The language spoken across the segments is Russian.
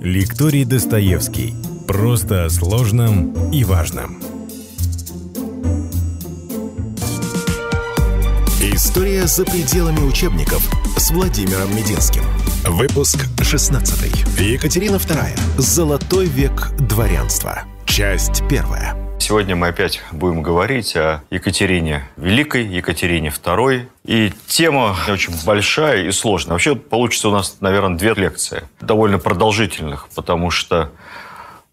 Лекторий Достоевский. Просто о сложном и важном. История за пределами учебников с Владимиром Мединским. Выпуск 16. Екатерина II. Золотой век дворянства. Часть первая. Сегодня мы опять будем говорить о Екатерине Великой, Екатерине II. И тема очень большая и сложная. Вообще получится у нас, наверное, две лекции. Довольно продолжительных, потому что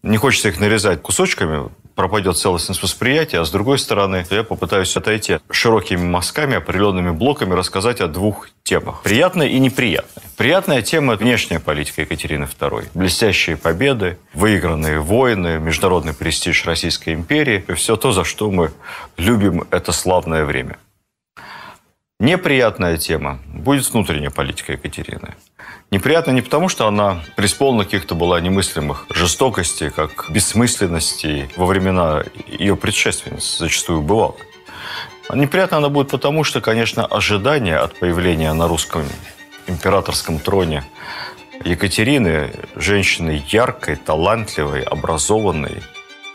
не хочется их нарезать кусочками, пропадет целостность восприятия, а с другой стороны, я попытаюсь отойти широкими мазками, определенными блоками, рассказать о двух темах. Приятная и неприятная. Приятная тема – внешняя политика Екатерины II. Блестящие победы, выигранные войны, международный престиж Российской империи все то, за что мы любим это славное время. Неприятная тема будет внутренняя политика Екатерины. Неприятно не потому, что она преисполнена каких-то была немыслимых жестокостей, как бессмысленности во времена ее предшественниц зачастую бывало. А неприятно она будет потому, что, конечно, ожидания от появления на русском императорском троне Екатерины, женщины яркой, талантливой, образованной,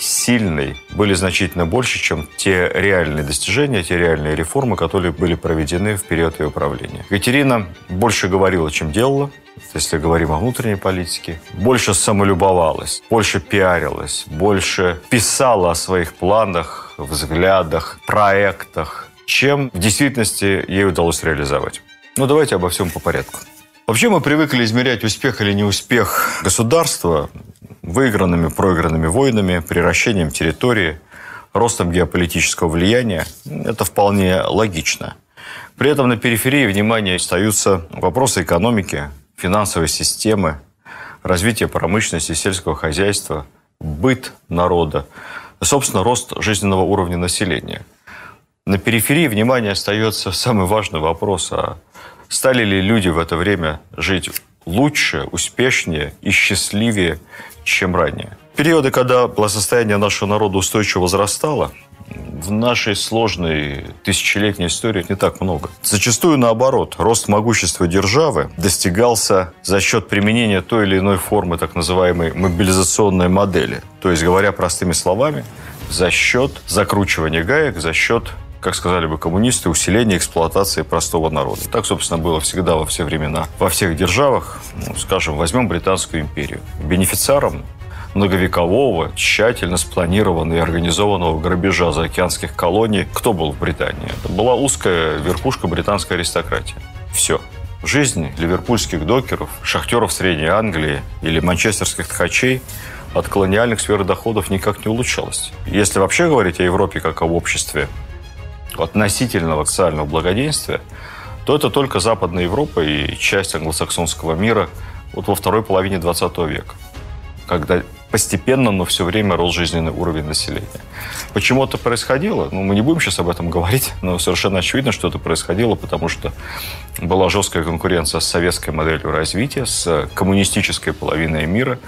сильной, были значительно больше, чем те реальные достижения, те реальные реформы, которые были проведены в период ее правления. Екатерина больше говорила, чем делала, если говорим о внутренней политике, больше самолюбовалась, больше пиарилась, больше писала о своих планах, взглядах, проектах, чем в действительности ей удалось реализовать. Ну, давайте обо всем по порядку. Вообще мы привыкли измерять успех или неуспех государства выигранными, проигранными войнами, приращением территории, ростом геополитического влияния. Это вполне логично. При этом на периферии внимания остаются вопросы экономики, финансовой системы, развития промышленности, сельского хозяйства, быт народа, собственно, рост жизненного уровня населения. На периферии внимания остается самый важный вопрос, а стали ли люди в это время жить лучше, успешнее и счастливее, чем ранее. Периоды, когда благосостояние нашего народа устойчиво возрастало, в нашей сложной тысячелетней истории не так много. Зачастую наоборот, рост могущества державы достигался за счет применения той или иной формы так называемой мобилизационной модели. То есть, говоря простыми словами, за счет закручивания гаек, за счет как сказали бы коммунисты, усиления эксплуатации простого народа. Так, собственно, было всегда во все времена. Во всех державах, ну, скажем, возьмем Британскую империю. Бенефициаром многовекового, тщательно спланированного и организованного грабежа заокеанских колоний, кто был в Британии? Это была узкая верхушка британской аристократии. Все. Жизнь ливерпульских докеров, шахтеров Средней Англии или манчестерских ткачей от колониальных сфер доходов никак не улучшалась. Если вообще говорить о Европе как об обществе относительного социального благоденствия, то это только Западная Европа и часть англосаксонского мира вот во второй половине 20 века, когда постепенно, но все время рос жизненный уровень населения. Почему это происходило? Ну, мы не будем сейчас об этом говорить, но совершенно очевидно, что это происходило, потому что была жесткая конкуренция с советской моделью развития, с коммунистической половиной мира.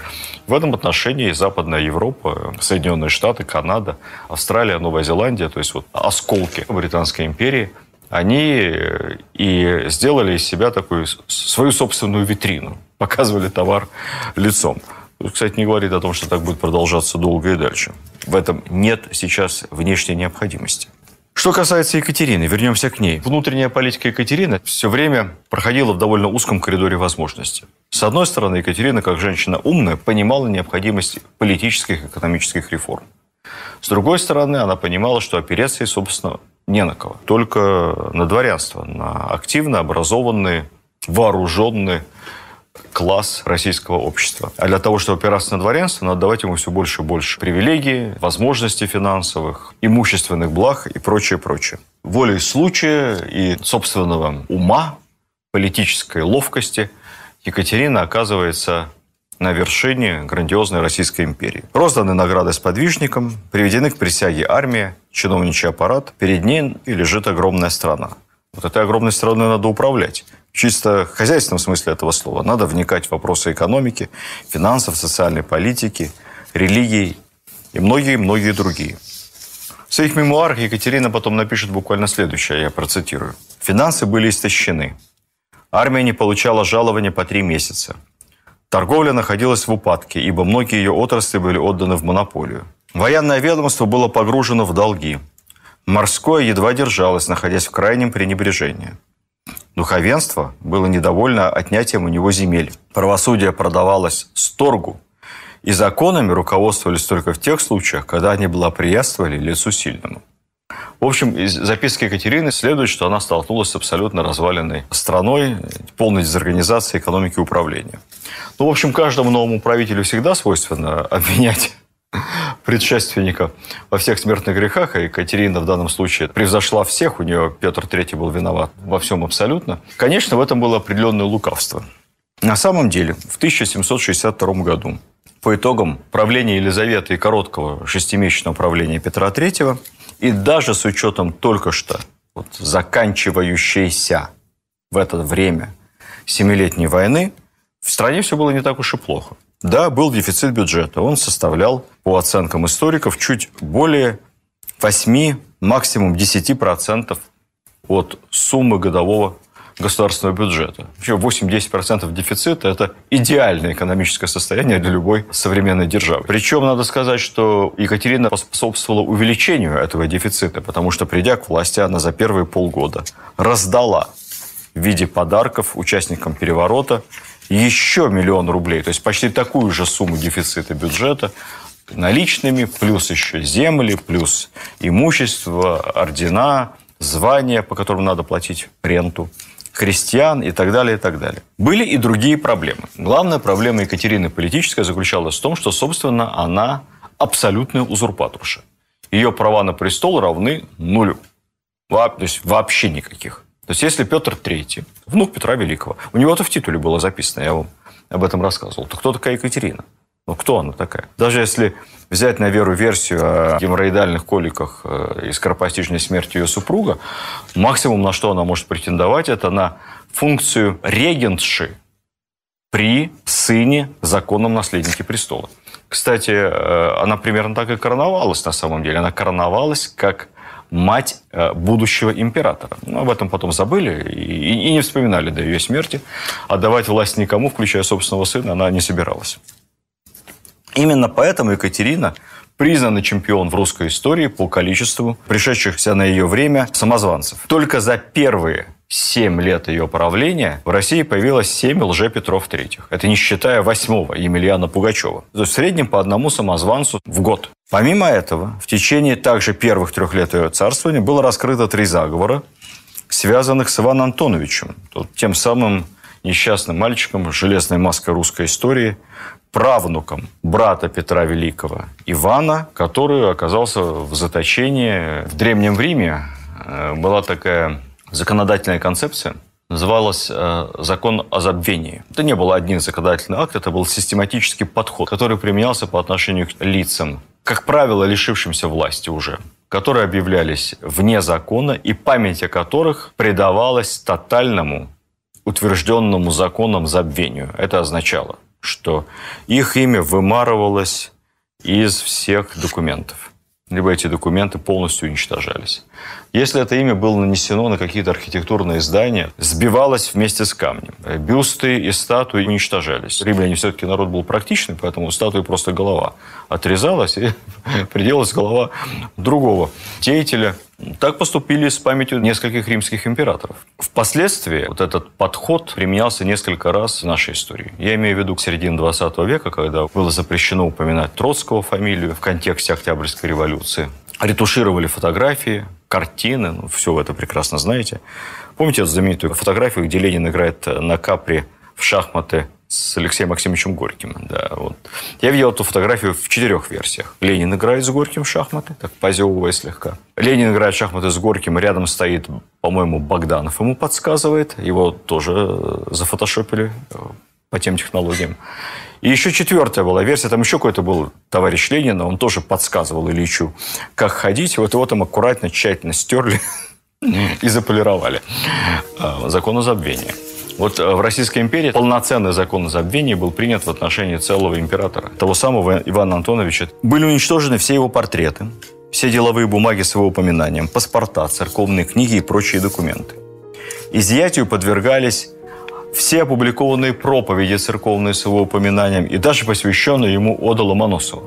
В этом отношении Западная Европа, Соединенные Штаты, Канада, Австралия, Новая Зеландия, то есть вот осколки Британской империи, они и сделали из себя такую свою собственную витрину, показывали товар лицом кстати, не говорит о том, что так будет продолжаться долго и дальше. В этом нет сейчас внешней необходимости. Что касается Екатерины, вернемся к ней. Внутренняя политика Екатерины все время проходила в довольно узком коридоре возможностей. С одной стороны, Екатерина, как женщина умная, понимала необходимость политических и экономических реформ. С другой стороны, она понимала, что опереться ей, собственно, не на кого. Только на дворянство, на активно образованные, вооруженные, класс российского общества. А для того, чтобы опираться на дворянство, надо давать ему все больше и больше привилегий, возможностей финансовых, имущественных благ и прочее, прочее. Волей случая и собственного ума, политической ловкости Екатерина оказывается на вершине грандиозной Российской империи. Розданы награды сподвижникам, приведены к присяге армия, чиновничий аппарат. Перед ней лежит огромная страна. Вот этой огромной страной надо управлять чисто хозяйственном смысле этого слова. Надо вникать в вопросы экономики, финансов, социальной политики, религии и многие-многие другие. В своих мемуарах Екатерина потом напишет буквально следующее, я процитирую. «Финансы были истощены. Армия не получала жалования по три месяца. Торговля находилась в упадке, ибо многие ее отрасли были отданы в монополию. Военное ведомство было погружено в долги. Морское едва держалось, находясь в крайнем пренебрежении. Духовенство было недовольно отнятием у него земель. Правосудие продавалось сторгу, и законами руководствовались только в тех случаях, когда они благоприятствовали лицу сильному. В общем, из записки Екатерины следует, что она столкнулась с абсолютно разваленной страной, полной дезорганизацией экономики и управления. Ну, в общем, каждому новому правителю всегда свойственно обвинять предшественника во всех смертных грехах, а Екатерина в данном случае превзошла всех, у нее Петр III был виноват во всем абсолютно. Конечно, в этом было определенное лукавство. На самом деле, в 1762 году, по итогам правления Елизаветы и короткого шестимесячного правления Петра III, и даже с учетом только что вот, заканчивающейся в это время Семилетней войны, в стране все было не так уж и плохо. Да, был дефицит бюджета. Он составлял, по оценкам историков, чуть более 8, максимум 10% от суммы годового государственного бюджета. Вообще 8-10% дефицита – это идеальное экономическое состояние для любой современной державы. Причем надо сказать, что Екатерина поспособствовала увеличению этого дефицита, потому что, придя к власти, она за первые полгода раздала в виде подарков участникам переворота еще миллион рублей, то есть почти такую же сумму дефицита бюджета наличными, плюс еще земли, плюс имущество, ордена, звания, по которым надо платить ренту, крестьян и так далее, и так далее. Были и другие проблемы. Главная проблема Екатерины политическая заключалась в том, что, собственно, она абсолютная узурпаторша. Ее права на престол равны нулю. То есть вообще никаких. То есть, если Петр III, внук Петра Великого, у него это в титуле было записано, я вам об этом рассказывал, то кто такая Екатерина? Ну, кто она такая? Даже если взять на веру версию о геморроидальных коликах э, и скоропостижной смерти ее супруга, максимум, на что она может претендовать, это на функцию регентши при сыне законном наследнике престола. Кстати, э, она примерно так и короновалась на самом деле. Она короновалась как мать э, будущего императора. Но об этом потом забыли и, и не вспоминали до ее смерти. Отдавать власть никому, включая собственного сына, она не собиралась. Именно поэтому Екатерина признанный чемпион в русской истории по количеству пришедшихся на ее время самозванцев. Только за первые 7 лет ее правления в России появилось 7 лже-Петров III. Это не считая восьмого Емельяна Пугачева. То есть в среднем по одному самозванцу в год. Помимо этого, в течение также первых трех лет ее царствования было раскрыто три заговора, связанных с Иваном Антоновичем, тем самым несчастным мальчиком с железной маской русской истории, правнуком брата Петра Великого Ивана, который оказался в заточении в Древнем Риме. Э, была такая законодательная концепция, называлась э, закон о забвении. Это не был один законодательный акт, это был систематический подход, который применялся по отношению к лицам, как правило, лишившимся власти уже, которые объявлялись вне закона и память о которых предавалась тотальному утвержденному законом забвению. Это означало, что их имя вымарывалось из всех документов либо эти документы полностью уничтожались. Если это имя было нанесено на какие-то архитектурные здания, сбивалось вместе с камнем. Бюсты и статуи уничтожались. Римляне все-таки народ был практичный, поэтому статуи просто голова отрезалась и приделалась голова другого деятеля. Так поступили с памятью нескольких римских императоров. Впоследствии вот этот подход применялся несколько раз в нашей истории. Я имею в виду к середине 20 века, когда было запрещено упоминать Троцкого фамилию в контексте Октябрьской революции. Ретушировали фотографии, картины, ну, все вы это прекрасно знаете. Помните эту знаменитую фотографию, где Ленин играет на капре в шахматы с Алексеем Максимовичем Горьким. Да, вот. Я видел эту фотографию в четырех версиях. Ленин играет с Горьким в шахматы, так позевывая слегка. Ленин играет в шахматы с Горьким, рядом стоит, по-моему, Богданов ему подсказывает. Его тоже зафотошопили э, по тем технологиям. И еще четвертая была версия, там еще какой-то был товарищ Ленина, он тоже подсказывал Ильичу, как ходить. Вот его там аккуратно, тщательно стерли и заполировали. А, закон о забвении. Вот э, в Российской империи полноценный закон о забвении был принят в отношении целого императора, того самого Ивана Антоновича. Были уничтожены все его портреты, все деловые бумаги с его упоминанием, паспорта, церковные книги и прочие документы. Изъятию подвергались все опубликованные проповеди церковные с его упоминанием и даже посвященные ему Ода Ломоносова.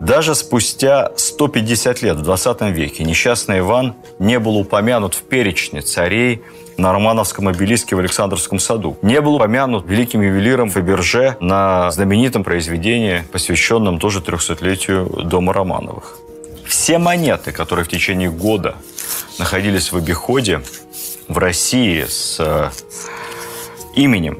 Даже спустя 150 лет в 20 веке несчастный Иван не был упомянут в перечне царей на Романовском обелиске в Александровском саду. Не был упомянут великим ювелиром Фаберже на знаменитом произведении, посвященном тоже 300-летию Дома Романовых. Все монеты, которые в течение года находились в обиходе в России с э, именем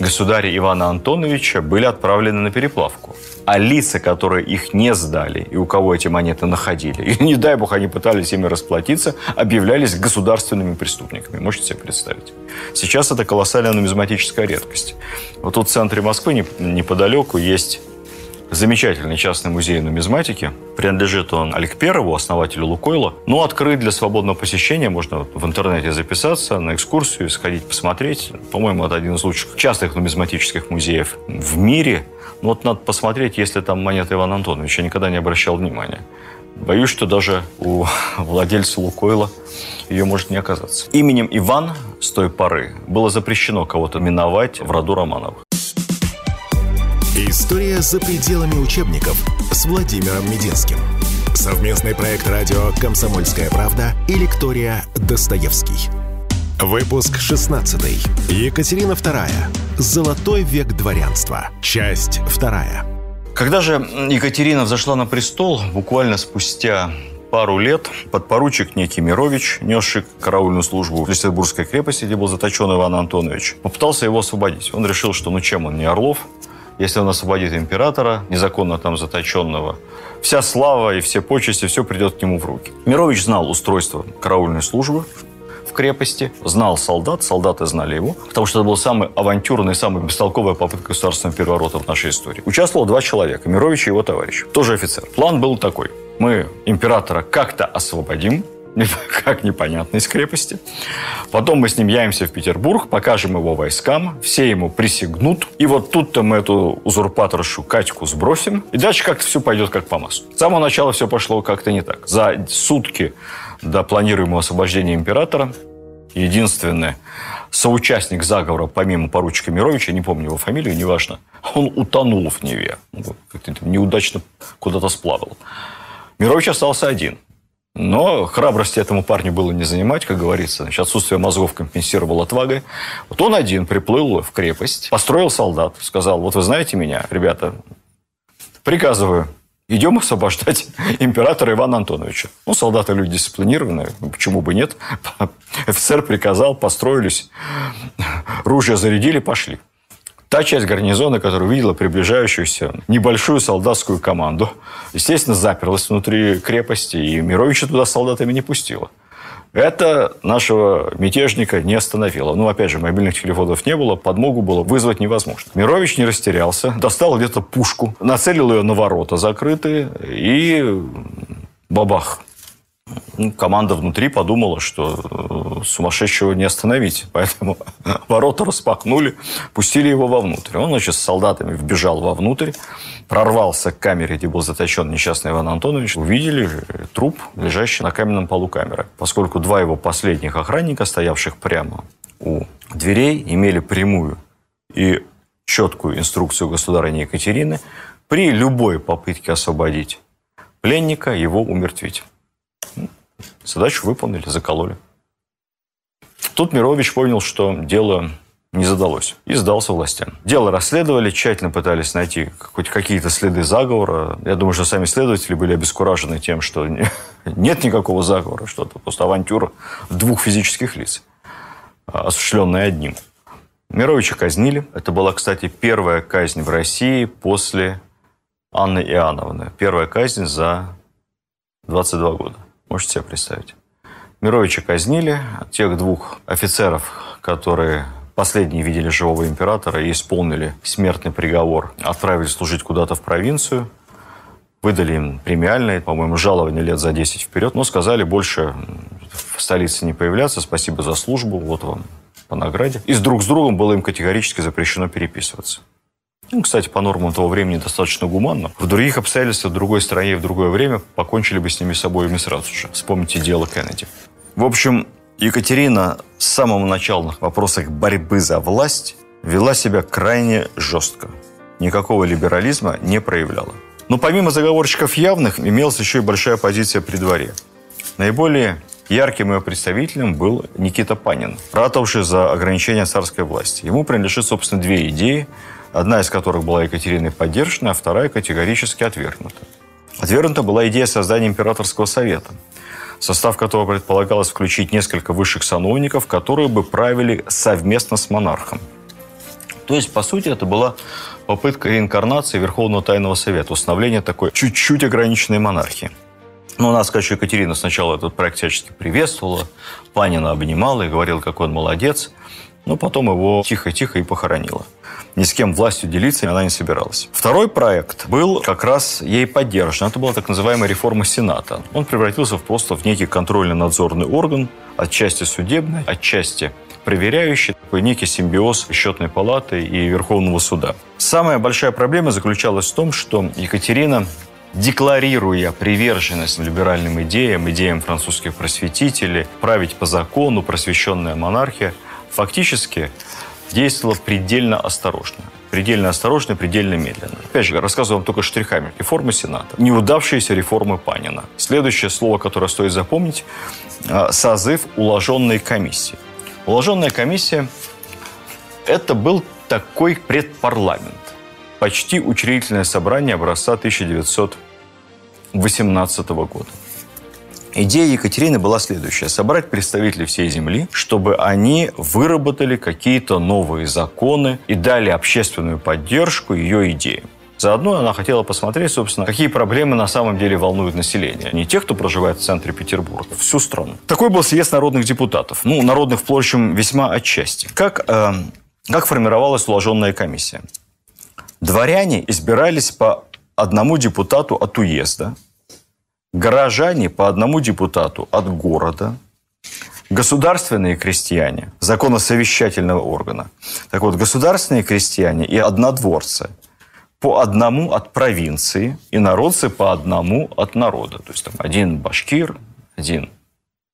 государя Ивана Антоновича, были отправлены на переплавку а лица, которые их не сдали, и у кого эти монеты находили, и не дай бог они пытались ими расплатиться, объявлялись государственными преступниками. Можете себе представить? Сейчас это колоссальная нумизматическая редкость. Вот тут в центре Москвы неподалеку есть замечательный частный музей нумизматики. Принадлежит он Аликперову, основателю Лукойла. Но открыт для свободного посещения. Можно в интернете записаться на экскурсию, сходить посмотреть. По-моему, это один из лучших частных нумизматических музеев в мире – ну вот надо посмотреть, если там монета Ивана Антоновича. Я никогда не обращал внимания. Боюсь, что даже у владельца Лукойла ее может не оказаться. Именем Иван с той поры было запрещено кого-то миновать в роду Романовых. История за пределами учебников с Владимиром Мединским. Совместный проект радио «Комсомольская правда» и лектория «Достоевский». Выпуск 16. Екатерина II. Золотой век дворянства. Часть 2. Когда же Екатерина взошла на престол, буквально спустя пару лет подпоручик некий Мирович, несший караульную службу в Листербургской крепости, где был заточен Иван Антонович, попытался его освободить. Он решил, что ну чем он не Орлов, если он освободит императора, незаконно там заточенного, вся слава и все почести, все придет к нему в руки. Мирович знал устройство караульной службы, крепости, знал солдат, солдаты знали его, потому что это была самая авантюрная, самая бестолковая попытка государственного переворота в нашей истории. Участвовало два человека, Мирович и его товарищ, тоже офицер. План был такой. Мы императора как-то освободим, как непонятно, из крепости. Потом мы с ним явимся в Петербург, покажем его войскам, все ему присягнут. И вот тут-то мы эту узурпаторшу Катьку сбросим. И дальше как-то все пойдет как по маслу. С самого начала все пошло как-то не так. За сутки до планируемого освобождения императора единственный соучастник заговора, помимо поручика Мировича, не помню его фамилию, неважно, он утонул в Неве. Ну, неудачно куда-то сплавал. Мирович остался один. Но храбрости этому парню было не занимать, как говорится. Значит, отсутствие мозгов компенсировал отвагой. Вот он один приплыл в крепость, построил солдат, сказал, вот вы знаете меня, ребята, приказываю Идем освобождать императора Ивана Антоновича. Ну, солдаты люди дисциплинированные, почему бы нет. Офицер приказал, построились, ружья зарядили, пошли. Та часть гарнизона, которая увидела приближающуюся небольшую солдатскую команду, естественно, заперлась внутри крепости, и Мировича туда солдатами не пустила. Это нашего мятежника не остановило. Ну, опять же, мобильных телефонов не было, подмогу было вызвать невозможно. Мирович не растерялся, достал где-то пушку, нацелил ее на ворота закрытые и бабах. Ну, команда внутри подумала, что э, сумасшедшего не остановить. Поэтому ворота распахнули, пустили его вовнутрь. Он, значит, с солдатами вбежал вовнутрь, прорвался к камере, где был заточен несчастный Иван Антонович. Увидели труп, лежащий на каменном полу камеры. Поскольку два его последних охранника, стоявших прямо у дверей, имели прямую и четкую инструкцию государыни Екатерины при любой попытке освободить пленника его умертвить. Задачу выполнили, закололи. Тут Мирович понял, что дело не задалось и сдался властям. Дело расследовали, тщательно пытались найти хоть какие-то следы заговора. Я думаю, что сами следователи были обескуражены тем, что нет никакого заговора, что это просто авантюра двух физических лиц, осуществленная одним. Мировича казнили. Это была, кстати, первая казнь в России после Анны Иоанновны. Первая казнь за 22 года. Можете себе представить. Мировича казнили. Тех двух офицеров, которые последние видели живого императора и исполнили смертный приговор, отправили служить куда-то в провинцию, выдали им премиальные, по-моему, жалование лет за 10 вперед, но сказали больше в столице не появляться, спасибо за службу, вот вам по награде. И с друг с другом было им категорически запрещено переписываться. Ну, кстати, по нормам того времени достаточно гуманно. В других обстоятельствах, в другой стране, в другое время покончили бы с ними с обоими сразу же. Вспомните дело Кеннеди. В общем, Екатерина с самого начала в вопросах борьбы за власть вела себя крайне жестко. Никакого либерализма не проявляла. Но помимо заговорщиков явных, имелась еще и большая позиция при дворе. Наиболее ярким ее представителем был Никита Панин, ратовавший за ограничение царской власти. Ему принадлежит, собственно, две идеи, одна из которых была Екатериной поддержана, а вторая категорически отвергнута. Отвергнута была идея создания императорского совета – состав которого предполагалось включить несколько высших сановников, которые бы правили совместно с монархом. То есть, по сути, это была попытка реинкарнации Верховного Тайного Совета, установления такой чуть-чуть ограниченной монархии. Ну, у нас, конечно, Екатерина сначала этот проект всячески приветствовала, Панина обнимала и говорила, какой он молодец, но потом его тихо-тихо и похоронила ни с кем властью делиться она не собиралась. Второй проект был как раз ей поддержан. Это была так называемая реформа Сената. Он превратился в просто в некий контрольно-надзорный орган, отчасти судебный, отчасти проверяющий, такой некий симбиоз счетной палаты и Верховного суда. Самая большая проблема заключалась в том, что Екатерина декларируя приверженность либеральным идеям, идеям французских просветителей, править по закону, просвещенная монархия, фактически действовала предельно осторожно. Предельно осторожно, предельно медленно. Опять же, рассказываю вам только штрихами. Реформа Сената. Неудавшиеся реформы Панина. Следующее слово, которое стоит запомнить – созыв уложенной комиссии. Уложенная комиссия – это был такой предпарламент. Почти учредительное собрание образца 1918 года. Идея Екатерины была следующая. Собрать представителей всей земли, чтобы они выработали какие-то новые законы и дали общественную поддержку ее идеям. Заодно она хотела посмотреть, собственно, какие проблемы на самом деле волнуют население. Не тех, кто проживает в центре Петербурга, всю страну. Такой был съезд народных депутатов. Ну, народных, впрочем, весьма отчасти. Как, э, как формировалась уложенная комиссия? Дворяне избирались по одному депутату от уезда – горожане по одному депутату от города, государственные крестьяне, законосовещательного органа. Так вот, государственные крестьяне и однодворцы по одному от провинции, и народцы по одному от народа. То есть там один башкир, один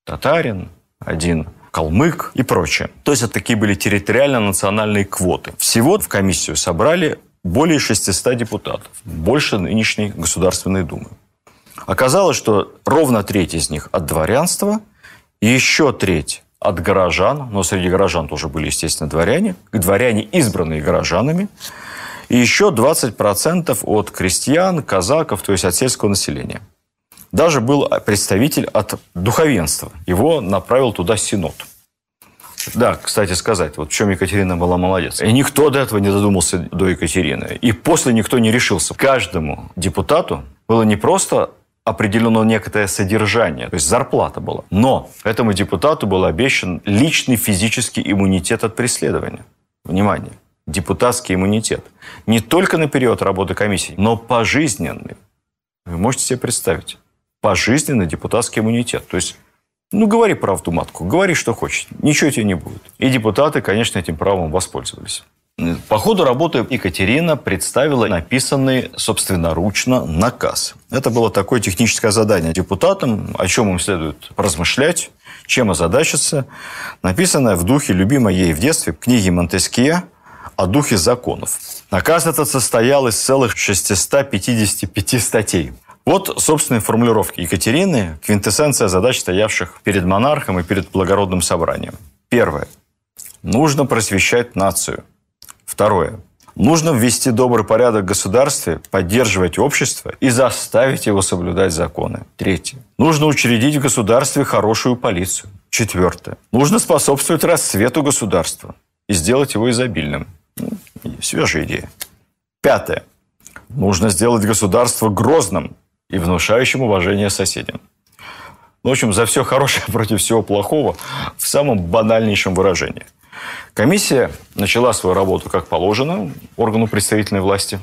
татарин, один калмык и прочее. То есть это такие были территориально-национальные квоты. Всего в комиссию собрали более 600 депутатов, больше нынешней Государственной Думы. Оказалось, что ровно треть из них от дворянства, еще треть от горожан, но среди горожан тоже были, естественно, дворяне, дворяне, избранные горожанами, и еще 20% от крестьян, казаков, то есть от сельского населения. Даже был представитель от духовенства. Его направил туда Синод. Да, кстати сказать, вот в чем Екатерина была молодец. И никто до этого не додумался до Екатерины. И после никто не решился. Каждому депутату было не просто определено некое содержание, то есть зарплата была. Но этому депутату был обещан личный физический иммунитет от преследования. Внимание, депутатский иммунитет. Не только на период работы комиссии, но пожизненный. Вы можете себе представить? Пожизненный депутатский иммунитет. То есть ну, говори правду, матку, говори, что хочешь. Ничего тебе не будет. И депутаты, конечно, этим правом воспользовались. По ходу работы Екатерина представила написанный собственноручно наказ. Это было такое техническое задание депутатам, о чем им следует размышлять, чем озадачиться, написанное в духе любимой ей в детстве книги Монтескье о духе законов. Наказ этот состоял из целых 655 статей. Вот, собственные формулировки Екатерины, квинтэссенция задач, стоявших перед монархом и перед благородным собранием. Первое. Нужно просвещать нацию – Второе. Нужно ввести добрый порядок в государстве, поддерживать общество и заставить его соблюдать законы. Третье. Нужно учредить в государстве хорошую полицию. Четвертое. Нужно способствовать расцвету государства и сделать его изобильным. Ну, свежая идея. Пятое. Нужно сделать государство грозным и внушающим уважение соседям. Ну, в общем, за все хорошее против всего плохого в самом банальнейшем выражении. Комиссия начала свою работу как положено органу представительной власти.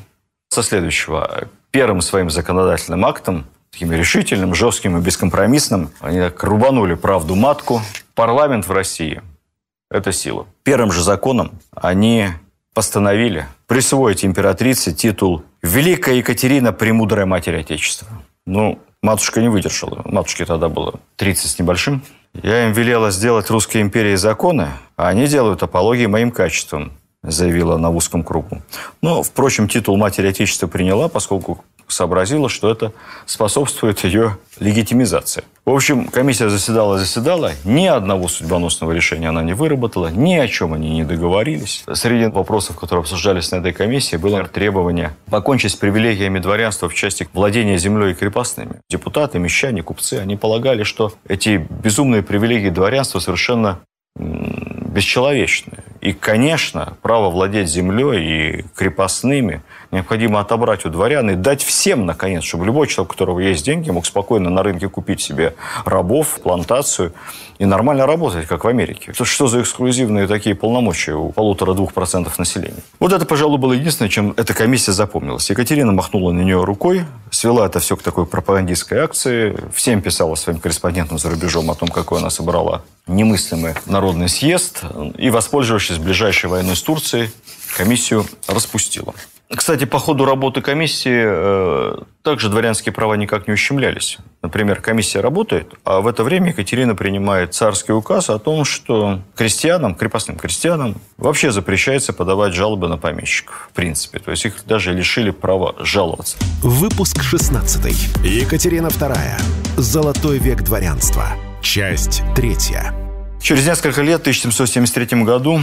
Со следующего. Первым своим законодательным актом, таким решительным, жестким и бескомпромиссным, они так рубанули правду матку. Парламент в России – это сила. Первым же законом они постановили присвоить императрице титул «Великая Екатерина, премудрая Матерь Отечества». Ну, матушка не выдержала. Матушке тогда было 30 с небольшим. Я им велела сделать русской империи законы, а они делают апологии моим качествам заявила на узком кругу. Но, впрочем, титул матери Отечества приняла, поскольку сообразила, что это способствует ее легитимизации. В общем, комиссия заседала-заседала, ни одного судьбоносного решения она не выработала, ни о чем они не договорились. Среди вопросов, которые обсуждались на этой комиссии, было требование покончить с привилегиями дворянства в части владения землей и крепостными. Депутаты, мещане, купцы, они полагали, что эти безумные привилегии дворянства совершенно бесчеловечны. И, конечно, право владеть землей и крепостными необходимо отобрать у дворян и дать всем, наконец, чтобы любой человек, у которого есть деньги, мог спокойно на рынке купить себе рабов, плантацию и нормально работать, как в Америке. Что, что за эксклюзивные такие полномочия у полутора-двух процентов населения? Вот это, пожалуй, было единственное, чем эта комиссия запомнилась. Екатерина махнула на нее рукой, свела это все к такой пропагандистской акции, всем писала своим корреспондентам за рубежом о том, какой она собрала немыслимый народный съезд, и, воспользовавшись ближайшей войной с Турцией, комиссию распустила. Кстати, по ходу работы комиссии э, также дворянские права никак не ущемлялись. Например, комиссия работает, а в это время Екатерина принимает царский указ о том, что крестьянам, крепостным крестьянам вообще запрещается подавать жалобы на помещиков. В принципе. То есть их даже лишили права жаловаться. Выпуск 16. Екатерина II. Золотой век дворянства. Часть третья. Через несколько лет, в 1773 году,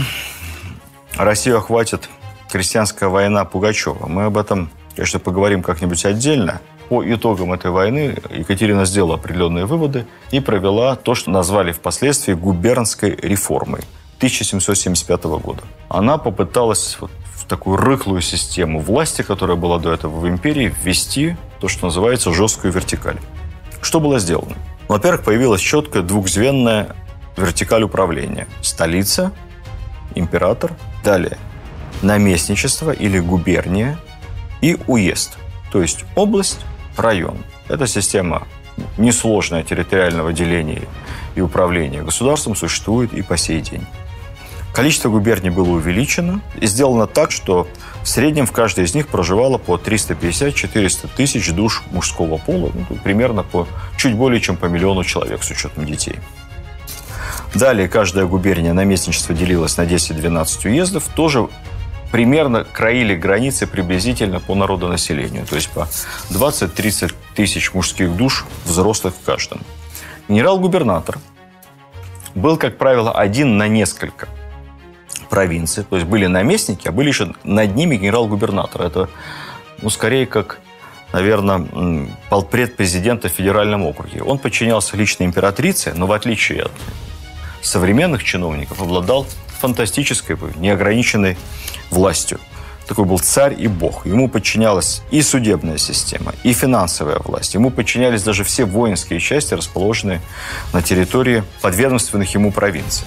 Россию охватит крестьянская война Пугачева. Мы об этом, конечно, поговорим как-нибудь отдельно. По итогам этой войны Екатерина сделала определенные выводы и провела то, что назвали впоследствии губернской реформой 1775 года. Она попыталась вот в такую рыхлую систему власти, которая была до этого в империи, ввести то, что называется жесткую вертикаль. Что было сделано? Во-первых, появилась четкая двухзвенная вертикаль управления. Столица, император, далее наместничество или губерния и уезд, то есть область, район. Эта система несложная территориального деления и управления государством существует и по сей день. Количество губерний было увеличено и сделано так, что в среднем в каждой из них проживало по 350-400 тысяч душ мужского пола, ну, примерно по чуть более чем по миллиону человек с учетом детей. Далее каждая губерния наместничество делилось на 10-12 уездов, тоже примерно краили границы приблизительно по народонаселению, то есть по 20-30 тысяч мужских душ взрослых в каждом. Генерал-губернатор был, как правило, один на несколько провинций, то есть были наместники, а были еще над ними генерал-губернатор. Это, ну, скорее как, наверное, полпред президента в федеральном округе. Он подчинялся лично императрице, но в отличие от современных чиновников обладал фантастической, неограниченной властью. Такой был царь и бог. Ему подчинялась и судебная система, и финансовая власть. Ему подчинялись даже все воинские части, расположенные на территории подведомственных ему провинций.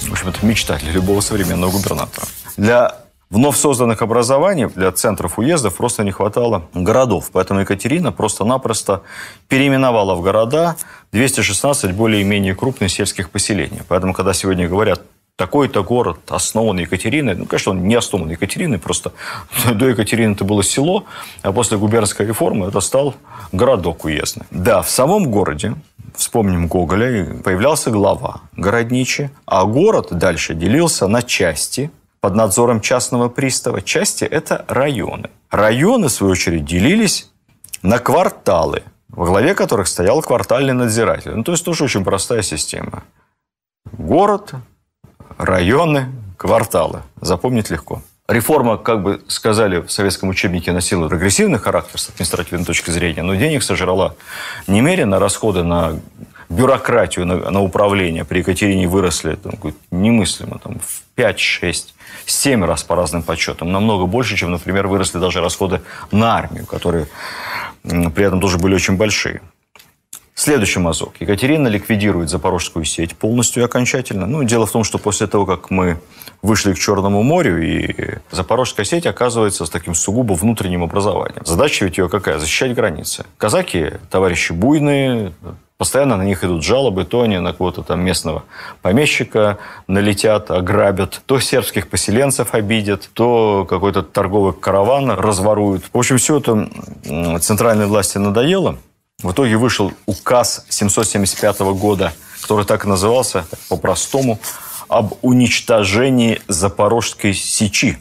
В общем, это мечта для любого современного губернатора. Для вновь созданных образований, для центров уездов просто не хватало городов. Поэтому Екатерина просто-напросто переименовала в города 216 более-менее крупных сельских поселений. Поэтому, когда сегодня говорят такой-то город основан Екатериной. Ну, конечно, он не основан Екатериной, просто до Екатерины это было село, а после губернской реформы это стал городок уездный. Да, в самом городе, вспомним Гоголя, появлялся глава городничий, а город дальше делился на части под надзором частного пристава. Части – это районы. Районы, в свою очередь, делились на кварталы, во главе которых стоял квартальный надзиратель. Ну, то есть тоже очень простая система. Город, районы, кварталы. Запомнить легко. Реформа, как бы сказали в советском учебнике, носила прогрессивный характер с административной точки зрения, но денег сожрала немерено, расходы на бюрократию, на, на управление при Екатерине выросли там, немыслимо, там, в 5, 6, 7 раз по разным подсчетам. Намного больше, чем, например, выросли даже расходы на армию, которые при этом тоже были очень большие. Следующий мазок. Екатерина ликвидирует запорожскую сеть полностью и окончательно. Ну, дело в том, что после того, как мы вышли к Черному морю, и запорожская сеть оказывается с таким сугубо внутренним образованием. Задача ведь ее какая? Защищать границы. Казаки, товарищи буйные, Постоянно на них идут жалобы, то они на кого-то там местного помещика налетят, ограбят, то сербских поселенцев обидят, то какой-то торговый караван разворуют. В общем, все это центральной власти надоело. В итоге вышел указ 775 года который так и назывался по-простому об уничтожении Запорожской сечи.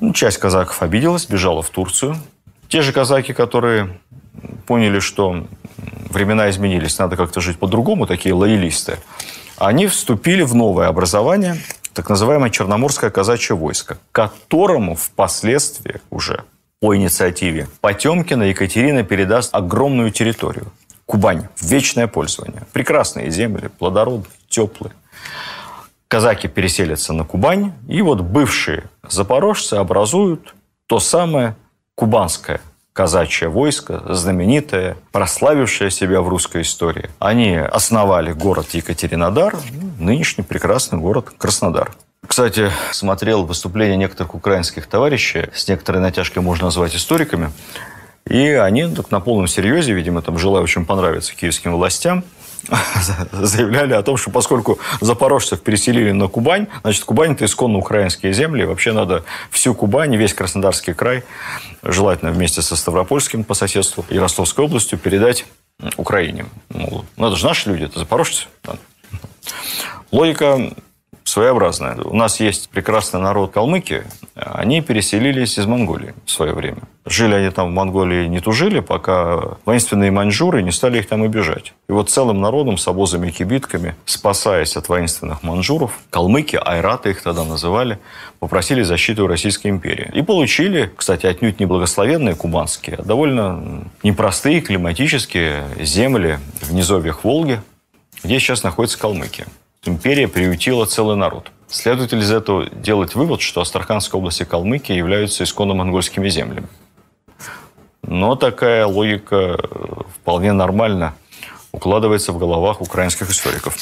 Ну, часть казаков обиделась, бежала в Турцию. Те же казаки, которые поняли, что времена изменились, надо как-то жить по-другому, такие лоялисты, они вступили в новое образование, так называемое Черноморское казачье войско, которому впоследствии уже по инициативе Потемкина Екатерина передаст огромную территорию. Кубань вечное пользование. Прекрасные земли, плодородные, теплые. Казаки переселятся на Кубань, и вот бывшие запорожцы образуют то самое кубанское казачье войско, знаменитое, прославившее себя в русской истории. Они основали город Екатеринодар, нынешний прекрасный город Краснодар. Кстати, смотрел выступления некоторых украинских товарищей, с некоторой натяжкой можно назвать историками, и они так на полном серьезе, видимо, там желая очень понравиться киевским властям, заявляли о том, что поскольку запорожцев переселили на Кубань, значит, Кубань – это исконно украинские земли, вообще надо всю Кубань, весь Краснодарский край, желательно вместе со Ставропольским по соседству и Ростовской областью передать Украине. Ну, это же наши люди, это запорожцы. Логика своеобразная. У нас есть прекрасный народ калмыки, они переселились из Монголии в свое время. Жили они там в Монголии не тужили, пока воинственные маньчжуры не стали их там обижать. И вот целым народом с обозами и кибитками, спасаясь от воинственных маньчжуров, калмыки, айраты их тогда называли, попросили защиты у Российской империи. И получили, кстати, отнюдь не благословенные кубанские, а довольно непростые климатические земли в низовьях Волги, где сейчас находится Калмыкия империя приютила целый народ. Следует из этого делать вывод, что Астраханская область и Калмыкия являются исконно монгольскими землями? Но такая логика вполне нормально укладывается в головах украинских историков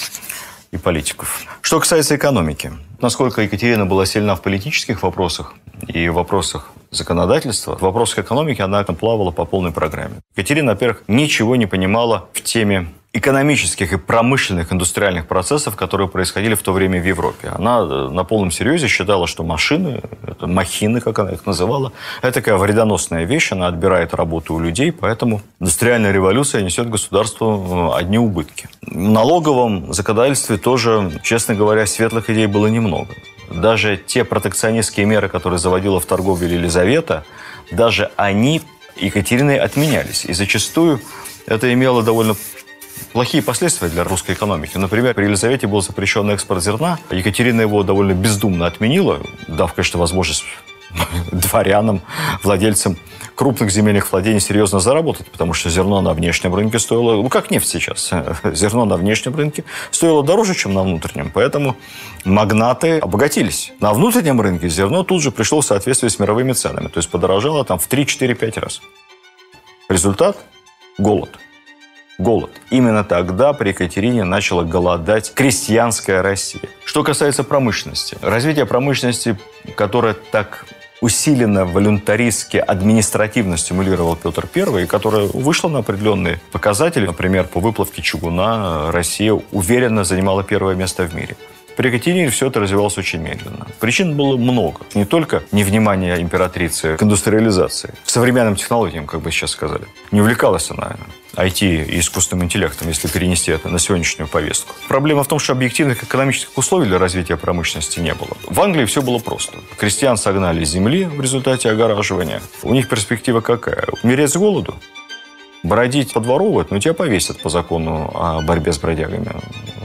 и политиков. Что касается экономики. Насколько Екатерина была сильна в политических вопросах и вопросах законодательства, в вопросах экономики она плавала по полной программе. Екатерина, во-первых, ничего не понимала в теме экономических и промышленных индустриальных процессов, которые происходили в то время в Европе. Она э, на полном серьезе считала, что машины, это махины, как она их называла, это такая вредоносная вещь, она отбирает работу у людей, поэтому индустриальная революция несет государству э, одни убытки. В налоговом законодательстве тоже, честно говоря, светлых идей было немного. Даже те протекционистские меры, которые заводила в торговле Елизавета, даже они Екатериной отменялись. И зачастую это имело довольно плохие последствия для русской экономики. Например, при Елизавете был запрещен экспорт зерна. Екатерина его довольно бездумно отменила, дав, конечно, возможность дворянам, владельцам крупных земельных владений серьезно заработать, потому что зерно на внешнем рынке стоило, ну, как нефть сейчас, зерно на внешнем рынке стоило дороже, чем на внутреннем, поэтому магнаты обогатились. На внутреннем рынке зерно тут же пришло в соответствии с мировыми ценами, то есть подорожало там в 3, 4, 5 раз. Результат – голод – голод. Именно тогда при Екатерине начала голодать крестьянская Россия. Что касается промышленности. Развитие промышленности, которое так усиленно волюнтаристски административно стимулировал Петр I, которое вышло на определенные показатели. Например, по выплавке чугуна Россия уверенно занимала первое место в мире. При Екатерине все это развивалось очень медленно. Причин было много. Не только невнимание императрицы к индустриализации, к современным технологиям, как бы сейчас сказали. Не увлекалась она IT и искусственным интеллектом, если перенести это на сегодняшнюю повестку. Проблема в том, что объективных экономических условий для развития промышленности не было. В Англии все было просто. Крестьян согнали с земли в результате огораживания. У них перспектива какая? Умереть с голоду? Бродить подворовывают, но тебя повесят по закону о борьбе с бродягами.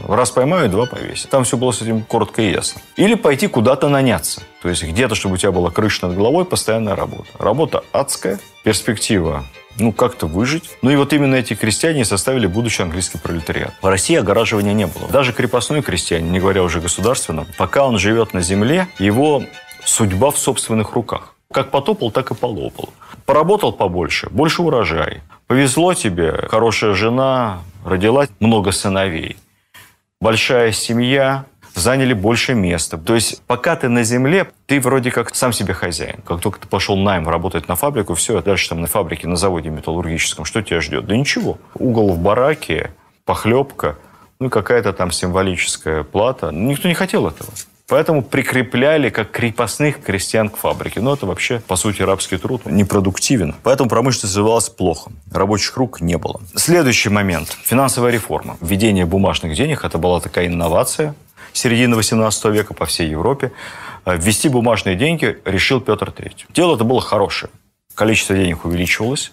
Раз поймают, два повесят. Там все было с этим коротко и ясно. Или пойти куда-то наняться. То есть где-то, чтобы у тебя была крыша над головой, постоянная работа. Работа адская, перспектива ну, как-то выжить. Ну и вот именно эти крестьяне составили будущий английский пролетариат. В России огораживания не было. Даже крепостной крестьянин, не говоря уже государственном, пока он живет на земле, его судьба в собственных руках. Как потопал, так и полопал. Поработал побольше, больше урожай. Повезло тебе, хорошая жена, родила много сыновей. Большая семья, заняли больше места. То есть пока ты на земле, ты вроде как сам себе хозяин. Как только ты пошел найм работать на фабрику, все, дальше там на фабрике, на заводе металлургическом, что тебя ждет? Да ничего. Угол в бараке, похлебка, ну какая-то там символическая плата. Никто не хотел этого. Поэтому прикрепляли как крепостных крестьян к фабрике. Но это вообще, по сути, рабский труд непродуктивен. Поэтому промышленность развивалась плохо. Рабочих рук не было. Следующий момент. Финансовая реформа. Введение бумажных денег. Это была такая инновация середины 18 века по всей Европе. Ввести бумажные деньги решил Петр III. Дело это было хорошее. Количество денег увеличивалось,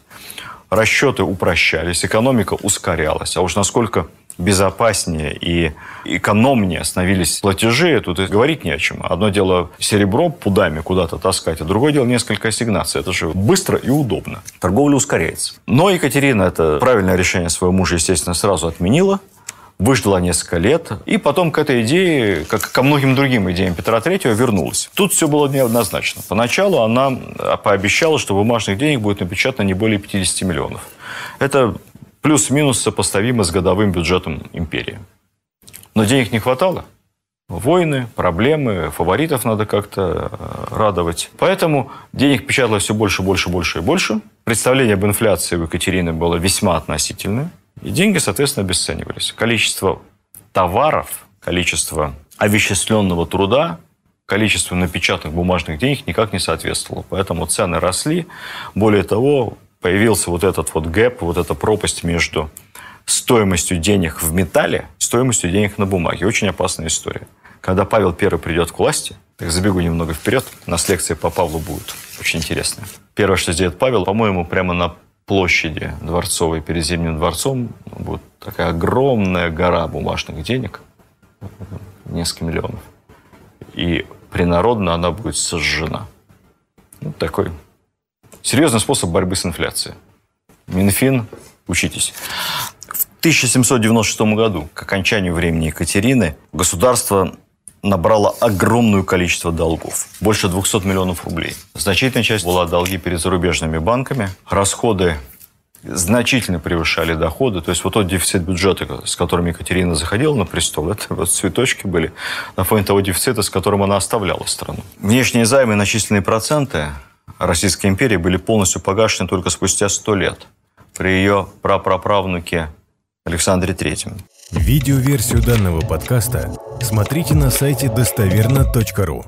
расчеты упрощались, экономика ускорялась. А уж насколько безопаснее и экономнее становились платежи, тут и говорить не о чем. Одно дело серебро пудами куда-то таскать, а другое дело несколько ассигнаций. Это же быстро и удобно. Торговля ускоряется. Но Екатерина это правильное решение своего мужа, естественно, сразу отменила выждала несколько лет, и потом к этой идее, как ко многим другим идеям Петра III, вернулась. Тут все было неоднозначно. Поначалу она пообещала, что бумажных денег будет напечатано не более 50 миллионов. Это плюс-минус сопоставимо с годовым бюджетом империи. Но денег не хватало. Войны, проблемы, фаворитов надо как-то э, радовать. Поэтому денег печаталось все больше, больше, больше и больше. Представление об инфляции у Екатерины было весьма относительное. И деньги, соответственно, обесценивались. Количество товаров, количество овеществленного труда, количество напечатанных бумажных денег никак не соответствовало. Поэтому цены росли. Более того, появился вот этот вот гэп, вот эта пропасть между стоимостью денег в металле стоимостью денег на бумаге. Очень опасная история. Когда Павел I придет к власти, так забегу немного вперед, у нас лекция по Павлу будет очень интересная. Первое, что сделает Павел, по-моему, прямо на площади Дворцовой перед Зимним дворцом будет такая огромная гора бумажных денег, несколько миллионов. И принародно она будет сожжена. Ну, такой серьезный способ борьбы с инфляцией. Минфин, учитесь. В 1796 году, к окончанию времени Екатерины, государство набрало огромное количество долгов. Больше 200 миллионов рублей. Значительная часть была долги перед зарубежными банками. Расходы значительно превышали доходы. То есть вот тот дефицит бюджета, с которым Екатерина заходила на престол, это вот цветочки были на фоне того дефицита, с которым она оставляла страну. Внешние займы начисленные проценты Российской империи были полностью погашены только спустя сто лет при ее прапраправнуке Александре Третьем. Видеоверсию данного подкаста смотрите на сайте достоверно.ру.